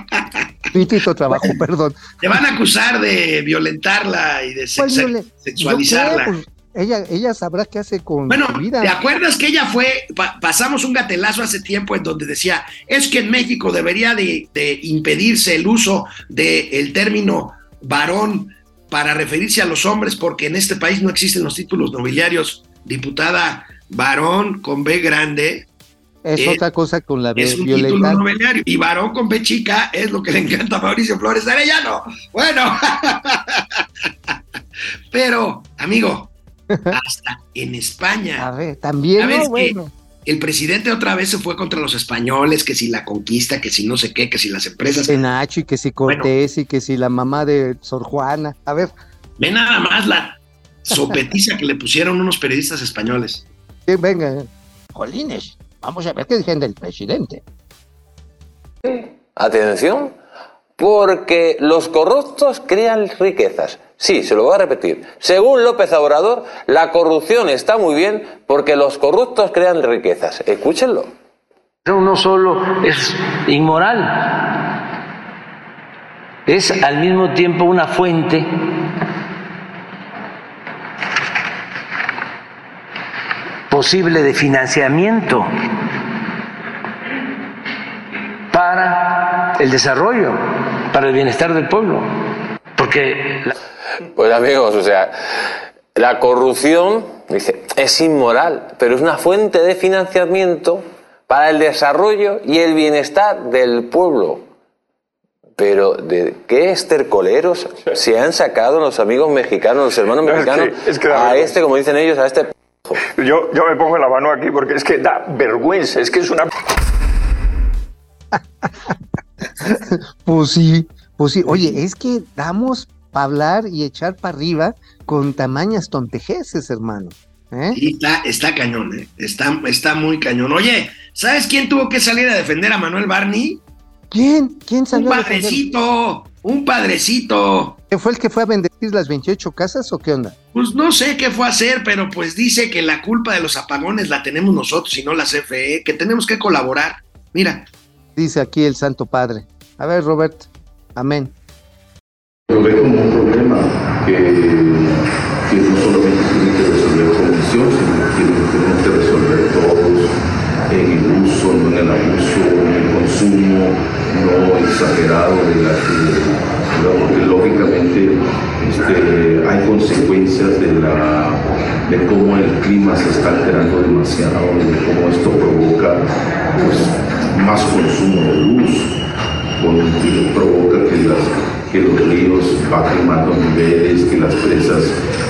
Culitito trabajo, perdón. Te van a acusar de violentarla y de Pues, sexualizarla. qué, pues, ella, ella sabrá qué hace con Bueno, su vida. ¿te acuerdas que ella fue, pa- pasamos un gatelazo hace tiempo en donde decía, es que en México debería de, de impedirse el uso del término varón para referirse a los hombres porque en este país no existen los títulos nobiliarios, diputada varón con B grande, es eh, otra cosa con la es un violentar. título nobiliario y varón con B chica es lo que le encanta a Mauricio Flores Arellano. Bueno, pero amigo, hasta en España. A ver, también, ¿Sabes ¿no? qué? Bueno. El presidente otra vez se fue contra los españoles, que si la conquista, que si no sé qué, que si las empresas. Que Nacho y que si Cortés y que si la mamá de Sor Juana. A ver, Ve nada más la sopetiza que le pusieron unos periodistas españoles. que venga. Jolines, vamos a ver qué dicen del presidente. Atención, porque los corruptos crean riquezas. Sí, se lo voy a repetir. Según López Obrador, la corrupción está muy bien porque los corruptos crean riquezas. Escúchenlo. No solo es inmoral, es al mismo tiempo una fuente posible de financiamiento para el desarrollo, para el bienestar del pueblo. Porque la- Pues amigos, o sea, la corrupción, dice, es inmoral, pero es una fuente de financiamiento para el desarrollo y el bienestar del pueblo. Pero ¿de qué estercoleros se han sacado los amigos mexicanos, los hermanos No, es que- mexicanos, es que da a este, como dicen ellos, a este... Yo, yo me pongo la mano aquí porque es que da vergüenza, es que es una... Pues sí, pues sí. Oye, es que damos para hablar y echar para arriba con tamañas tontejeces, hermano. ¿eh? Y está, está cañón, ¿eh? está, está muy cañón. Oye, ¿sabes quién tuvo que salir a defender a Manuel Barney? ¿Quién? ¿Quién Un salió a defender? padrecito, un padrecito. ¿Que ¿Fue el que fue a bendecir las 28 casas o qué onda? Pues no sé qué fue a hacer, pero pues dice que la culpa de los apagones la tenemos nosotros y no la CFE, que tenemos que colaborar. Mira, Dice aquí el Santo Padre. A ver, Robert. Amén. Lo ve como un problema que, que no solamente tiene que resolver comisión, sino que tenemos que resolver todos en el uso, no en el abuso, consumo no exagerado de la que, porque lógicamente este, hay consecuencias de, la, de cómo el clima se está alterando demasiado, de cómo esto provoca pues, más consumo de luz provoca que, las- que los ríos bajen más los niveles, que las presas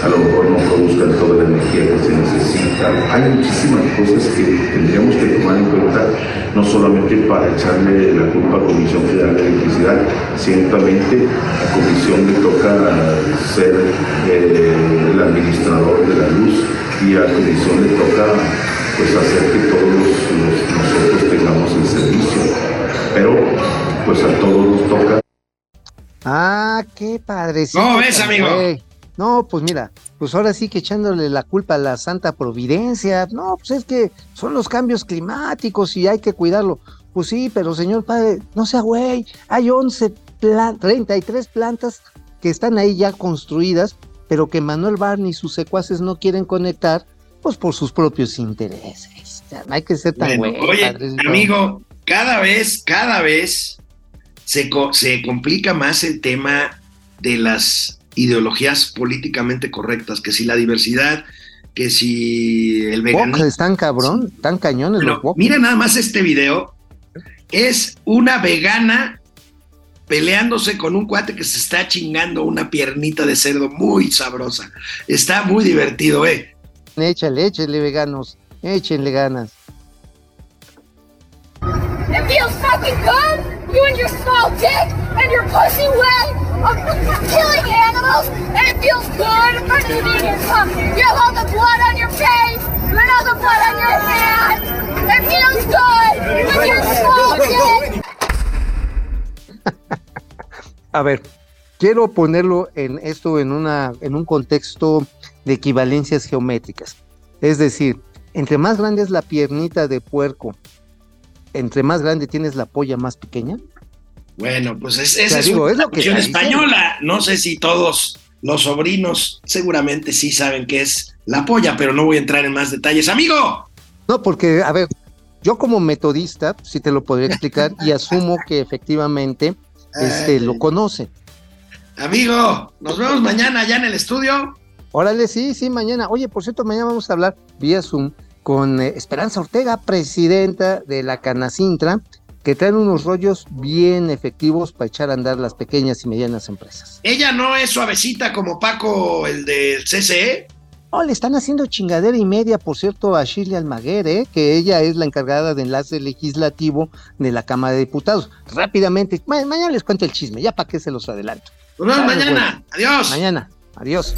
a lo mejor no produzcan toda la energía que se necesita. Hay muchísimas cosas que tendríamos que tomar en cuenta, no solamente para echarle la culpa a Comisión Federal de Electricidad, ciertamente a Comisión le toca ser eh, el administrador de la luz y a Comisión le toca pues hacer que todos nosotros tengamos el servicio. Pero pues a todos nos toca Ah, qué padrecito. ¿Cómo ves, amigo? güey. No, pues mira, pues ahora sí que echándole la culpa a la Santa Providencia. No, pues es que son los cambios climáticos y hay que cuidarlo. Pues sí, pero señor padre, no sea güey, hay 11 plan 33 plantas que están ahí ya construidas, pero que Manuel Barney y sus secuaces no quieren conectar, pues por sus propios intereses. O sea, no hay que ser tan Bueno, güey. oye, amigo, cada vez, cada vez se, se complica más el tema de las ideologías políticamente correctas, que si la diversidad, que si el veganismo. están cabrón, están cañones Bueno, los mira nada más este video. Es una vegana peleándose con un cuate que se está chingando una piernita de cerdo muy sabrosa. Está muy divertido, ¿eh? Échale, échale, veganos, échenle ganas. It feels fucking good. You and your small dick and your pussy way of killing animals, and it feels good in front of the vegan cup. You have all the blood on your face, you have all the blood on your hands. It feels good with your small dick. A ver, quiero ponerlo en esto en una en un contexto de equivalencias geométricas. Es decir, entre más grande es la piernita de puerco, entre más grande tienes la polla más pequeña. Bueno, pues es, O sea, esa es digo, una es lo que española. No sé si todos los sobrinos seguramente sí saben qué es la polla, pero no voy a entrar en más detalles. ¡Amigo! No, porque, a ver, yo como metodista, sí te lo podría explicar y asumo que efectivamente este, lo conoce. Amigo, nos vemos mañana allá en el estudio. Órale, sí, sí, mañana. Oye, por cierto, mañana vamos a hablar vía Zoom con eh, Esperanza Ortega, presidenta de la Canacintra, que traen unos rollos bien efectivos para echar a andar las pequeñas y medianas empresas. Ella no es suavecita como Paco, el del CCE. Oh, le están haciendo chingadera y media, por cierto, a Shirley Almaguer, ¿eh? que ella es la encargada de enlace legislativo de la Cámara de Diputados. Rápidamente, ma- mañana les cuento el chisme, ya para qué se los adelanto. Nos vemos mañana. Adiós. Mañana, adiós.